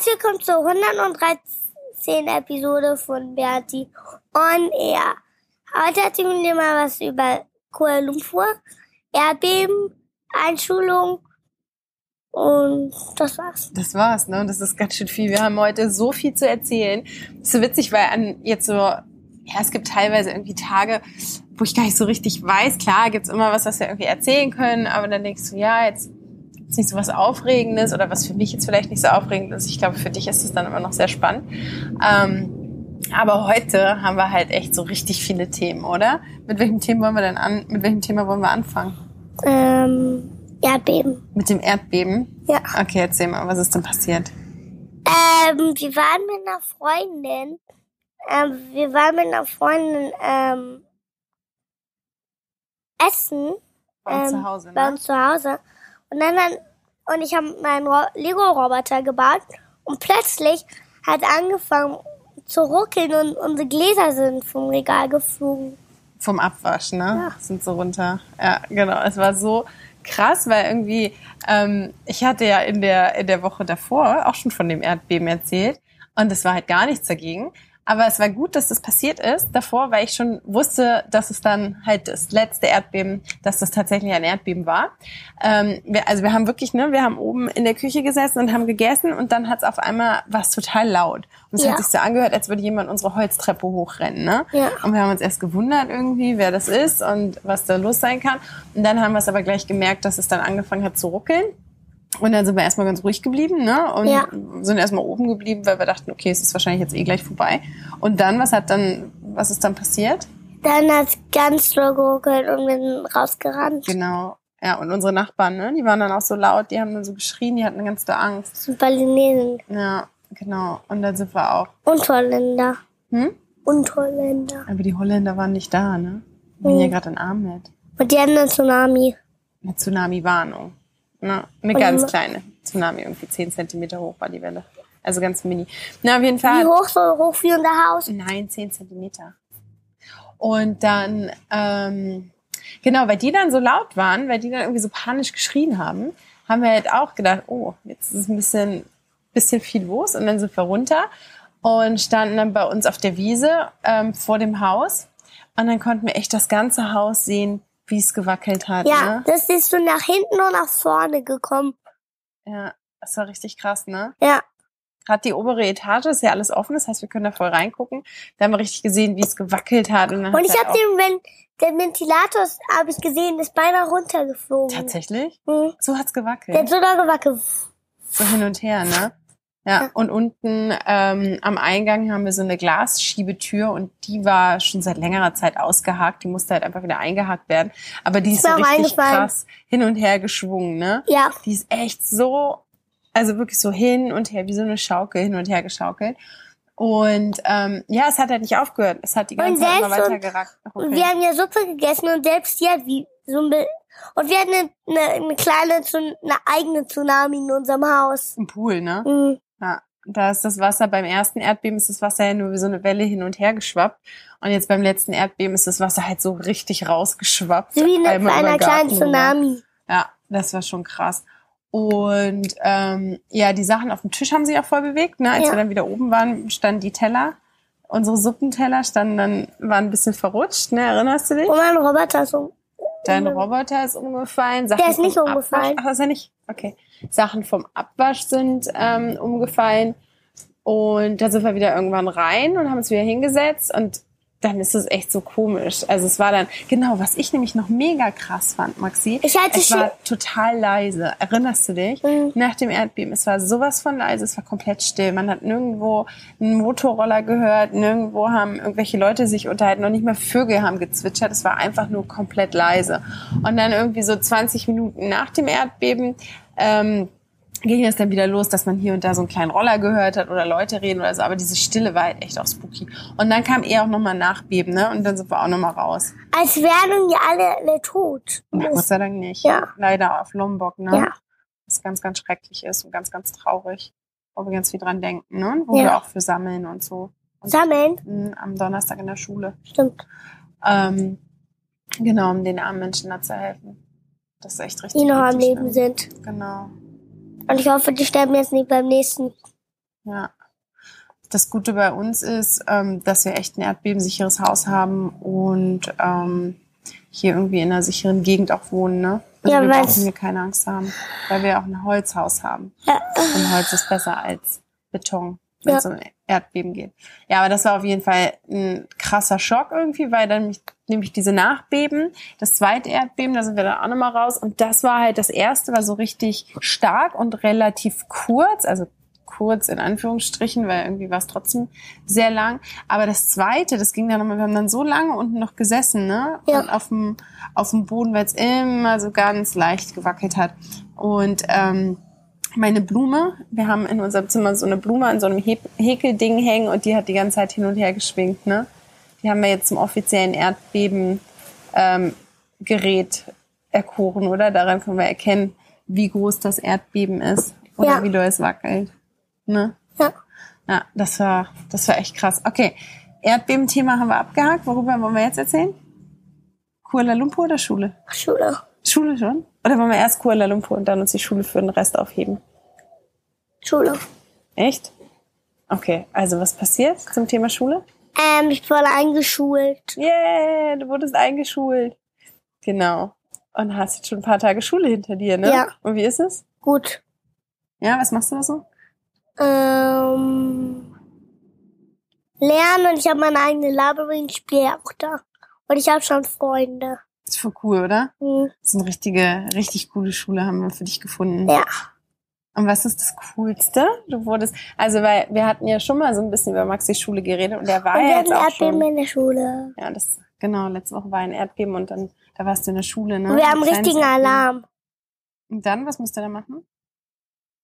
Herzlich willkommen zur 113. Episode von Bertie on Air. Heute erzählen wir mal was über Kuala Lumpur, Erdbeben, Einschulung und das war's. Das war's, ne? Das ist ganz schön viel. Wir haben heute so viel zu erzählen. Ist so witzig, weil an jetzt so, ja, es gibt teilweise irgendwie Tage, wo ich gar nicht so richtig weiß. Klar, gibt's immer was, was wir irgendwie erzählen können, aber dann denkst du, ja, jetzt ist nicht so was Aufregendes oder was für mich jetzt vielleicht nicht so aufregend ist. Ich glaube, für dich ist es dann immer noch sehr spannend. Ähm, aber heute haben wir halt echt so richtig viele Themen, oder? Mit welchem Thema wollen wir denn an, mit welchem Thema wollen wir anfangen? Ähm, Erdbeben. Mit dem Erdbeben? Ja. Okay, erzähl mal, was ist denn passiert? Ähm, wir waren mit einer Freundin, ähm, wir waren mit einer Freundin, ähm, essen. Bei uns ähm, zu Hause, Bei ne? uns zu Hause. Und dann, und ich habe meinen Ro Lego-Roboter gebaut und plötzlich hat angefangen zu ruckeln und unsere Gläser sind vom Regal geflogen. Vom Abwasch, ne? Ja. Sind so runter. Ja, genau. Es war so krass, weil irgendwie, ähm, ich hatte ja in der, in der Woche davor auch schon von dem Erdbeben erzählt und es war halt gar nichts dagegen. Aber es war gut, dass das passiert ist davor, weil ich schon wusste, dass es dann halt das letzte Erdbeben, dass das tatsächlich ein Erdbeben war. Ähm, wir, also wir haben wirklich, ne, wir haben oben in der Küche gesessen und haben gegessen und dann hat es auf einmal was total laut. Und es Ja. hat sich so angehört, als würde jemand unsere Holztreppe hochrennen, ne? Ja. Und wir haben uns erst gewundert irgendwie, wer das ist und was da los sein kann. Und dann haben wir es aber gleich gemerkt, dass es dann angefangen hat zu ruckeln. Und dann sind wir erstmal ganz ruhig geblieben, ne? Und Ja. sind erstmal oben geblieben, weil wir dachten, okay, es ist wahrscheinlich jetzt eh gleich vorbei. Und dann, was hat dann, was ist dann passiert? Dann hat es ganz doll geruckelt und wir sind rausgerannt. Genau. Ja, und unsere Nachbarn, ne? Die waren dann auch so laut, die haben dann so geschrien, die hatten ganz doll Angst. Das sind Balinesen Ja, genau. Und dann sind wir auch. und Holländer. Hm? Und Holländer. Aber die Holländer waren nicht da, ne? Wir waren Mhm. hier gerade in Ahmed. Und die hatten einen Tsunami. Eine Tsunami-Warnung. Ne? Eine Und ganz ma- kleine Tsunami, irgendwie 10 Zentimeter hoch war die Welle. Also ganz mini. Na, auf jeden Wie Fall. hoch, so hoch wie unser Haus. Nein, 10 Zentimeter. Und dann, ähm, genau, weil die dann so laut waren, weil die dann irgendwie so panisch geschrien haben, haben wir halt auch gedacht, oh, jetzt ist ein bisschen, bisschen viel los. Und dann sind wir runter und standen dann bei uns auf der Wiese ähm, vor dem Haus. Und dann konnten wir echt das ganze Haus sehen, wie es gewackelt hat. Ja, Ne? das ist so nach hinten und nach vorne gekommen. Ja, das war richtig krass, ne? Ja, Gerade die obere Etage ist ja alles offen, das heißt, wir können da voll reingucken. Da haben wir richtig gesehen, wie es gewackelt hat. Und, und ich halt habe den, wenn der Ventilator, habe ich gesehen, ist beinahe runtergeflogen. Tatsächlich? Mhm. So hat's Der gewackelt. hat so doll gewackelt. So hin und her, ne? Ja, und unten ähm, am Eingang haben wir so eine Glasschiebetür und die war schon seit längerer Zeit ausgehakt. Die musste halt einfach wieder eingehakt werden. Aber die ist, so richtig krass hin und her geschwungen, ne? Ja, Die ist echt so, also wirklich so hin und her, wie so eine Schaukel hin und her geschaukelt. Und ähm, ja, es hat halt nicht aufgehört. Es hat die ganze Zeit immer weiter gerackt. und wir haben ja Suppe gegessen und selbst die hat wie so ein und wir hatten eine, eine, eine kleine, eine eigene Tsunami in unserem Haus. Im Pool, ne? Mhm. Da ist das Wasser, beim ersten Erdbeben ist das Wasser ja nur wie so eine Welle hin und her geschwappt. Und jetzt beim letzten Erdbeben ist das Wasser halt so richtig rausgeschwappt. Wie eine, bei einer kleinen. Tsunami. Ja, das war schon krass. Und ähm, ja, die Sachen auf dem Tisch haben sich auch voll bewegt. Ne? Als Ja. wir dann wieder oben waren, standen die Teller. Unsere Suppenteller standen dann, waren ein bisschen verrutscht, ne? Erinnerst du dich? Und mein Roboter so. Dein Roboter ist umgefallen. Sachen Der ist nicht umgefallen. Ach, ist er nicht? Okay. Sachen vom Abwasch sind ähm, umgefallen. Und da sind wir wieder irgendwann rein und haben uns wieder hingesetzt. Und dann ist es echt so komisch. Also es war dann, genau, was ich nämlich noch mega krass fand, Maxi. Ich hatte es war total leise. Erinnerst du dich? Mhm. Nach dem Erdbeben, es war sowas von leise, es war komplett still. Man hat nirgendwo einen Motorroller gehört, nirgendwo haben irgendwelche Leute sich unterhalten, noch nicht mal Vögel haben gezwitschert. Es war einfach nur komplett leise. Und dann irgendwie so 20 Minuten nach dem Erdbeben, ähm, ging es dann wieder los, dass man hier und da so einen kleinen Roller gehört hat oder Leute reden oder so. Aber diese Stille war halt echt auch spooky. Und dann kam eher auch nochmal Nachbeben, ne? Und dann sind wir auch nochmal raus. Als wären die alle, alle tot. Ja, Gott sei Dank nicht. Ja. Leider auf Lombok, ne? Ja. Was ganz, ganz schrecklich ist und ganz, ganz traurig. Wo wir ganz viel dran denken, ne? Wo Ja. wir auch für sammeln und so. Und, Sammeln? mh, am Donnerstag in der Schule. Stimmt. Ähm, genau, um den armen Menschen da zu helfen. Das ist echt richtig. Die noch am richtig Leben schlimm. sind. Genau. Und ich hoffe, die sterben jetzt nicht beim nächsten. Ja. Das Gute bei uns ist, ähm, dass wir echt ein erdbebensicheres Haus haben und ähm, hier irgendwie in einer sicheren Gegend auch wohnen. Ne? Also Ja, wir brauchen hier keine Angst haben, weil wir auch ein Holzhaus haben. Ja. Und Holz ist besser als Beton, wenn Ja. es um Erdbeben geht. Ja, aber das war auf jeden Fall ein krasser Schock irgendwie, weil dann mich- nämlich diese Nachbeben, das zweite Erdbeben, da sind wir dann auch nochmal raus. Und das war halt das erste, war so richtig stark und relativ kurz, also kurz in Anführungsstrichen, weil irgendwie war es trotzdem sehr lang. Aber das zweite, das ging dann nochmal, wir haben dann so lange unten noch gesessen, ne? Ja. Und auf dem, auf dem Boden, weil es immer so ganz leicht gewackelt hat. Und ähm, meine Blume, wir haben in unserem Zimmer so eine Blume an so einem He Häkelding hängen und die hat die ganze Zeit hin und her geschwingt, ne? Die haben wir jetzt zum offiziellen Erdbeben ähm, Gerät erkoren, oder? Daran können wir erkennen, wie groß das Erdbeben ist oder Ja. wie doll es wackelt. Ne? Ja. Ja, das war, das war echt krass. Okay, Erdbeben-Thema haben wir abgehakt. Worüber wollen wir jetzt erzählen? Kuala Lumpur oder Schule? Schule. Schule schon? Oder wollen wir erst Kuala Lumpur und dann uns die Schule für den Rest aufheben? Schule. Echt? Okay, also was passiert zum Thema Schule? Ähm, ich wurde eingeschult. Yeah, du wurdest eingeschult. Genau. Und hast jetzt schon ein paar Tage Schule hinter dir, ne? Ja. Und wie ist es? Gut. Ja, was machst du da so? Ähm, lernen und ich habe meine eigene Library und spiele auch da. Und ich habe schon Freunde. Ist voll cool, oder? Hm. Das ist eine richtige, richtig coole Schule haben wir für dich gefunden. Ja. Und was ist das Coolste? Du wurdest, also weil wir hatten ja schon mal so ein bisschen über Maxis Schule geredet und der war Und ja jetzt auch Erdbeben schon. in der Schule. Ja, das genau. Letzte Woche war ein Erdbeben und dann da warst du in der Schule, ne? Und wir haben richtigen Erdbeben. Alarm. Und dann, was müsst ihr da machen?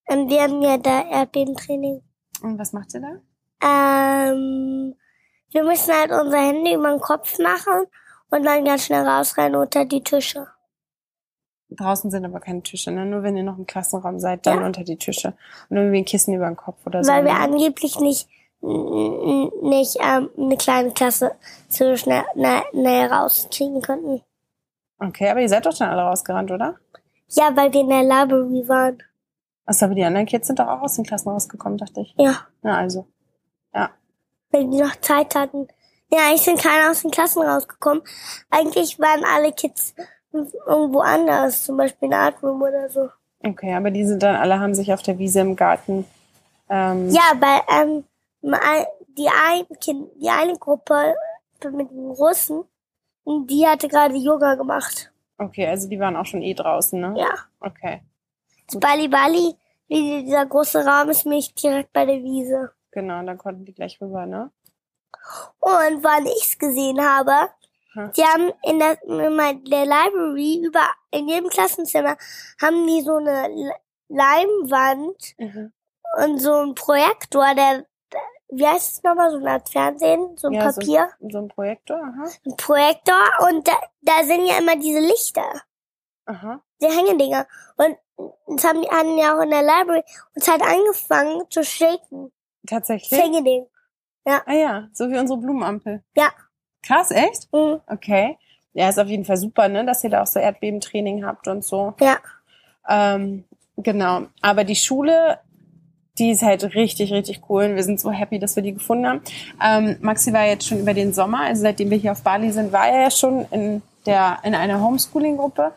Und wir haben ja da Erdbebentraining. Und was macht ihr da? Ähm, wir müssen halt unser Handy über den Kopf machen und dann ganz schnell rausrennen unter die Tische. Draußen sind aber keine Tische, ne? Nur wenn ihr noch im Klassenraum seid, dann Ja. unter die Tische. Und irgendwie ein Kissen über den Kopf oder so. Weil wir angeblich nicht, nicht ähm, eine kleine Klasse so schnell, schnell, schnell rausziehen könnten. Okay, aber ihr seid doch schon alle rausgerannt, oder? Ja, weil wir in der Library waren. Achso, aber die anderen Kids sind doch auch aus den Klassen rausgekommen, dachte ich. Ja, Na also. Ja. wenn die noch Zeit hatten. Ja, eigentlich sind keine aus den Klassen rausgekommen. Eigentlich waren alle Kids irgendwo anders, zum Beispiel in der Art Room oder so. Okay, aber die sind dann alle, haben sich auf der Wiese im Garten. Ähm, Ja, weil ähm, die, ein kind, die eine Gruppe mit den Russen, die hatte gerade Yoga gemacht. Okay, also die waren auch schon eh draußen, ne? Ja. Okay, Das Bali Bali, dieser große Raum ist, mich direkt bei der Wiese. genau, dann konnten die gleich rüber, ne? Und wann ich's gesehen habe, Hm. die haben in der, in der Library, über, in jedem Klassenzimmer, haben die so eine L- Leinwand Mhm. und so ein Projektor, der, wie heißt es nochmal, so eine Art Fernsehen, so ein Ja, so- Papier, So ein Projektor, aha. ein Projektor und da, da sind ja immer diese Lichter, Aha. die Hängedinger. Und das haben die hatten ja auch in der Library und es hat angefangen zu shaken. Das Tatsächlich? Hängeding. Ah ja, so wie unsere Blumenampel. Ja. Krass, echt? Mhm. Okay. Ja, ist auf jeden Fall super, ne, dass ihr da auch so Erdbebentraining habt und so. Ja. Ähm, genau. Aber die Schule, die ist halt richtig, richtig cool. Und wir sind so happy, dass wir die gefunden haben. Ähm, Maxi war jetzt schon über den Sommer, also seitdem wir hier auf Bali sind, war er ja schon in der in einer Homeschooling-Gruppe.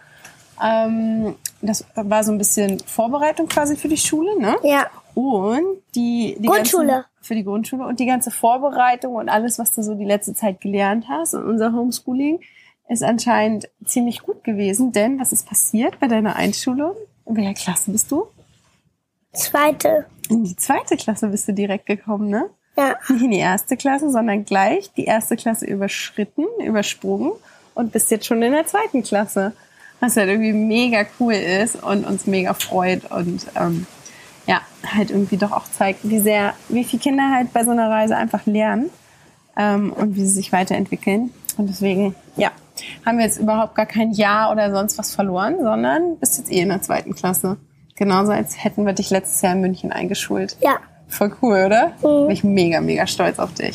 Ähm, das war so ein bisschen Vorbereitung quasi für die Schule, ne? Ja. Und die, die Grundschule. Ganze, für die Grundschule und die ganze Vorbereitung und alles, was du so die letzte Zeit gelernt hast und unser Homeschooling ist anscheinend ziemlich gut gewesen, denn was ist passiert bei deiner Einschulung? In welcher Klasse bist du? Zweite. In die zweite Klasse bist du direkt gekommen, ne? Ja. Nicht in die erste Klasse, sondern gleich die erste Klasse überschritten, übersprungen und bist jetzt schon in der zweiten Klasse. Was halt irgendwie mega cool ist und uns mega freut und ähm, ja, halt irgendwie doch auch zeigt, wie sehr, wie viele Kinder halt bei so einer Reise einfach lernen ähm, und wie sie sich weiterentwickeln. Und deswegen, ja, haben wir jetzt überhaupt gar kein Jahr oder sonst was verloren, sondern bist jetzt eh in der zweiten Klasse. Genauso als hätten wir dich letztes Jahr in München eingeschult. Ja. Voll cool, oder? Mhm. Bin ich mega, mega stolz auf dich.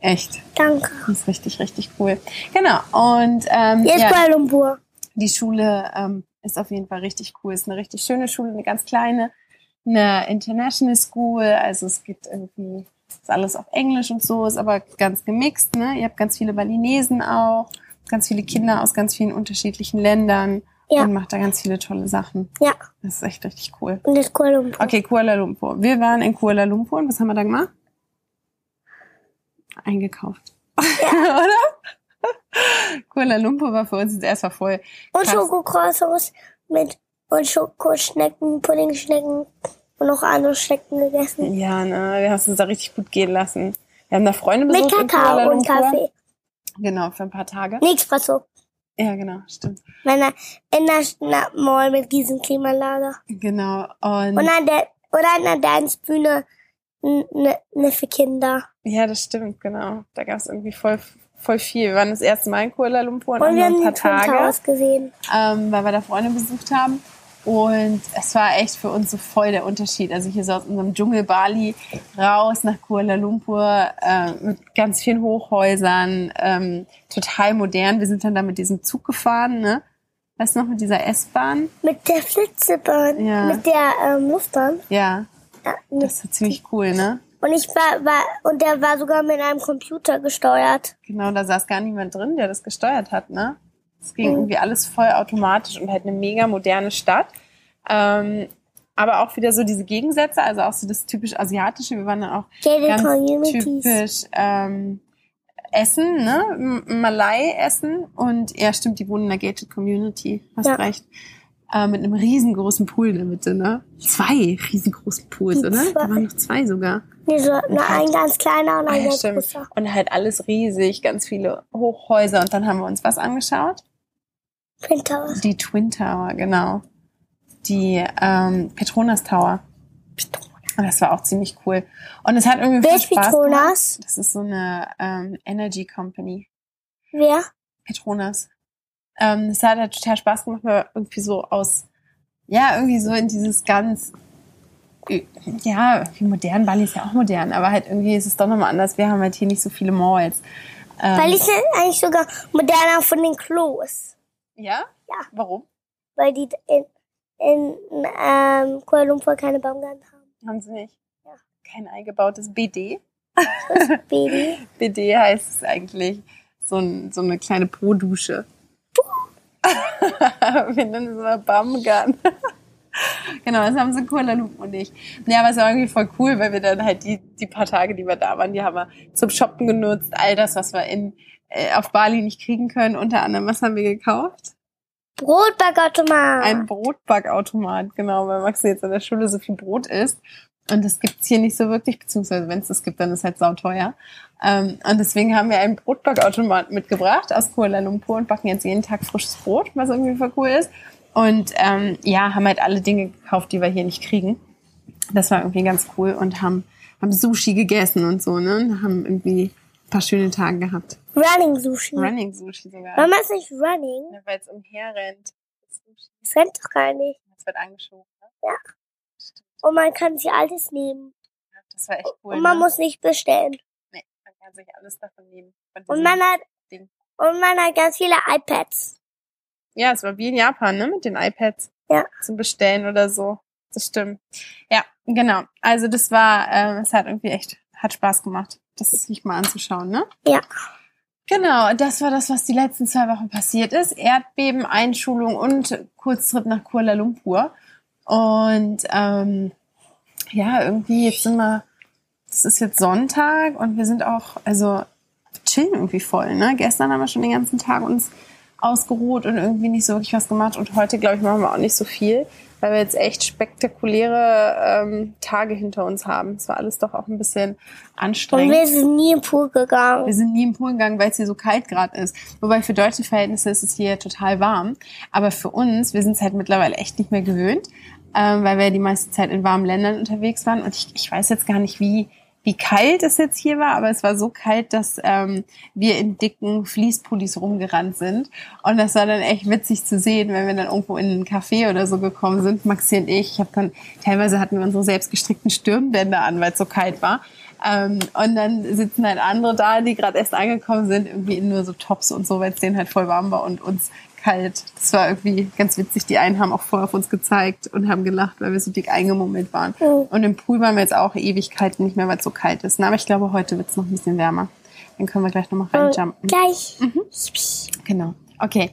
Echt. Danke. Das ist richtig, richtig cool. Genau. Und ähm, Jetzt ja, Kuala Lumpur. die Schule ähm, ist auf jeden Fall richtig cool. Ist eine richtig schöne Schule, eine ganz kleine, eine International School. Also es gibt irgendwie ist alles auf Englisch und so, ist aber ganz gemixt. Ne? Ihr habt ganz viele Balinesen auch, ganz viele Kinder aus ganz vielen unterschiedlichen Ländern Ja. und macht da ganz viele tolle Sachen. Ja. Das ist echt richtig cool. Und jetzt Kuala Lumpur. Okay, Kuala Lumpur. Wir waren in Kuala Lumpur und was haben wir da gemacht? Eingekauft. Oder? Kuala Lumpur war für uns jetzt erstmal voll. Und krass. Schokocroissants mit und Schokoschnecken, Puddingschnecken und noch andere Schnecken gegessen. Ja, ne, wir haben es uns da richtig gut gehen lassen. Wir haben da Freunde Mit besucht in Kuala Kakao und. Kaffee. Genau, für ein paar Tage. Nee, Espresso. Ja, genau, stimmt. Meiner in der Schna- Mall mit diesem Klimaanlage. Genau. Und, Und an der, oder an der Tanzbühne ne, ne für Kinder. ja, das stimmt, genau. Da gab es irgendwie voll, voll viel. Wir waren das erste Mal in Kuala Lumpur und, Und auch wir haben ein die paar Tage. Gesehen. ähm, weil wir da Freunde besucht haben. Und es war echt für uns so voll der Unterschied. Also hier so aus unserem Dschungel Bali raus nach Kuala Lumpur äh, mit ganz vielen Hochhäusern, ähm, total modern. Wir sind dann da mit diesem Zug gefahren, ne? Weißt du noch, mit dieser S-Bahn? Mit der Flitzebahn. Ja. Mit der ähm, Luftbahn. Ja, Ja, das ist ziemlich cool, ne? Und ich war, war, und der war sogar mit einem Computer gesteuert. Genau, da saß gar niemand drin, der das gesteuert hat, ne? Es ging irgendwie alles voll automatisch und halt eine mega moderne Stadt. Ähm, aber auch wieder so diese Gegensätze, also auch so das typisch Asiatische. Wir waren dann auch Gated ganz Communities. typisch ähm, Essen, ne? Malai-Essen. Und ja, stimmt, die wohnen in der Gated Community. Hast Ja. recht. Äh, mit einem riesengroßen Pool in der Mitte, ne? Zwei riesengroßen Pools, oder? zwei. Da waren noch zwei sogar. Nee, so nur ein ganz kleiner und Ah, ein ja, ganz stimmt. großer. Und halt alles riesig, ganz viele Hochhäuser. Und dann haben wir uns was angeschaut? Twin Towers. Die Twin Tower, genau. Die ähm, Petronas Tower. Und das war auch ziemlich cool. Und es hat irgendwie Wer viel Spaß Petronas? gemacht. Das ist so eine ähm, Energy Company. Wer? Petronas. Ähm, es hat halt total Spaß gemacht, weil irgendwie so aus, ja, irgendwie so in dieses ganz, ja, wie modern, Bali ist ja auch modern, aber halt irgendwie ist es doch nochmal anders. Wir haben halt hier nicht so viele Malls. Ähm, ich sind eigentlich sogar moderner von den Klos. ja? Ja. Warum? Weil die in, in ähm, Kuala Lumpur keine Baumgarten haben. Haben sie nicht. Ja. Kein eingebautes BD. Baby. BD heißt es eigentlich so, ein, so eine kleine Po-Dusche. Wir nennen es immer Bumgun. genau, das haben sie Kuala Lumpur und ich. Ja, aber es war irgendwie voll cool, weil wir dann halt die, die paar Tage, die wir da waren, die haben wir zum Shoppen genutzt. All das, was wir in, äh, auf Bali nicht kriegen können. Unter anderem, was haben wir gekauft? Brotbackautomat. Ein Brotbackautomat, genau, weil Maxi jetzt in der Schule so viel Brot isst. Und das gibt's hier nicht so wirklich, beziehungsweise wenn es das gibt, dann ist halt sauteuer. Ähm, und deswegen haben wir einen Brotbackautomat mitgebracht aus Kuala Lumpur und backen jetzt jeden Tag frisches Brot, was irgendwie voll cool ist. Und ähm, ja, haben halt alle Dinge gekauft, die wir hier nicht kriegen. Das war irgendwie ganz cool und haben, haben Sushi gegessen und so, ne? Und haben irgendwie ein paar schöne Tage gehabt. Running Sushi. Running Sushi sogar. Mama ist nicht Running. Weil es umherrennt. Das rennt doch gar nicht. Das wird angeschoben. Ne? Ja. Und man kann sich alles nehmen. Das war echt cool. Und man ne? muss nicht bestellen. Kann sich alles davon nehmen. Und man hat, Ding. und man hat ganz viele iPads. Ja, es war wie in Japan, ne? Mit den iPads. Ja. Zum Bestellen oder so. Das stimmt. Ja, genau. Also das war, ähm, es hat irgendwie echt, hat Spaß gemacht, das sich mal anzuschauen, ne? Ja. Genau, das war das, was die letzten zwei Wochen passiert ist. Erdbeben, Einschulung und Kurztrip nach Kuala Lumpur. Und ähm, ja, irgendwie jetzt sind wir, es ist jetzt Sonntag und wir sind auch, also chillen irgendwie voll. Ne? Gestern haben wir schon den ganzen Tag uns ausgeruht und irgendwie nicht so wirklich was gemacht. Und heute, glaube ich, machen wir auch nicht so viel, weil wir jetzt echt spektakuläre ähm, Tage hinter uns haben. Es war alles doch auch ein bisschen anstrengend. Und wir sind nie im Pool gegangen. Wir sind nie im Pool gegangen, weil es hier so kalt gerade ist. Wobei für deutsche Verhältnisse ist es hier total warm. Aber für uns, wir sind es halt mittlerweile echt nicht mehr gewöhnt, ähm, weil wir die meiste Zeit in warmen Ländern unterwegs waren. Und ich, ich weiß jetzt gar nicht, wie wie kalt es jetzt hier war, aber es war so kalt, dass ähm, wir in dicken Fließpullis rumgerannt sind. Und das war dann echt witzig zu sehen, wenn wir dann irgendwo in einen Café oder so gekommen sind, Maxi und ich. Ich habe dann, teilweise hatten wir unsere selbstgestrickten Stirnbänder an, weil es so kalt war. Ähm, und dann sitzen halt andere da, die gerade erst angekommen sind, irgendwie in nur so Tops und so, weil es denen halt voll warm war und uns kalt. Das war irgendwie ganz witzig. Die einen haben auch vorher auf uns gezeigt und haben gelacht, weil wir so dick eingemummelt waren. Mhm. Und im Pool waren wir jetzt auch Ewigkeiten nicht mehr, weil es so kalt ist. Aber ich glaube, heute wird es noch ein bisschen wärmer. Dann können wir gleich nochmal reinjumpen. Gleich. Mhm. Genau. Okay.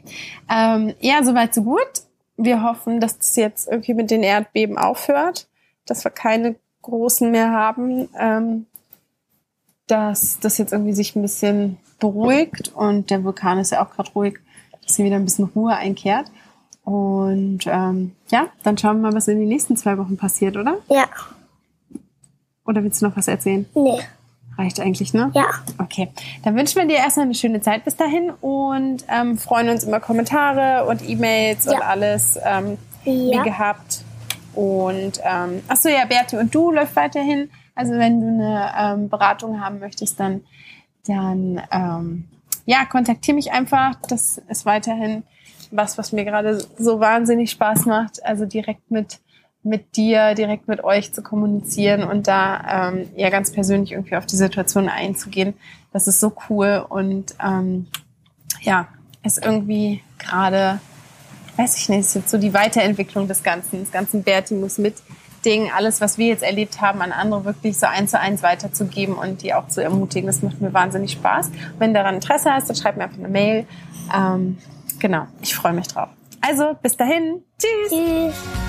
Ähm, ja, soweit so gut. Wir hoffen, dass das jetzt irgendwie mit den Erdbeben aufhört, dass wir keine großen mehr haben, ähm, dass das jetzt irgendwie sich ein bisschen beruhigt und der Vulkan ist ja auch gerade ruhig dass hier wieder ein bisschen Ruhe einkehrt. Und ähm, ja, dann schauen wir mal, was in den nächsten zwei Wochen passiert, oder? Ja. Oder willst du noch was erzählen? Nee. Reicht eigentlich, ne? Ja. Okay. Dann wünschen wir dir erstmal eine schöne Zeit bis dahin und ähm, freuen uns über Kommentare und E-Mails ja. und alles ähm, ja. wie gehabt. Und ähm, achso, ja, Berti und du läuft weiterhin. Also wenn du eine ähm, Beratung haben möchtest, dann, dann ähm, ja, kontaktiere mich einfach. Das ist weiterhin was, was mir gerade so wahnsinnig Spaß macht. Also direkt mit mit dir, direkt mit euch zu kommunizieren und da ähm, ja ganz persönlich irgendwie auf die Situation einzugehen. Das ist so cool und ähm, ja, ist irgendwie gerade, weiß ich nicht, ist jetzt so die Weiterentwicklung des Ganzen, des ganzen Berti muss mit Ding, alles, was wir jetzt erlebt haben, an andere wirklich so eins zu eins weiterzugeben und die auch zu ermutigen. Das macht mir wahnsinnig Spaß. Wenn daran Interesse hast, dann schreib mir einfach eine Mail. Ähm, genau, ich freue mich drauf. Also, bis dahin. Tschüss. Tschüss.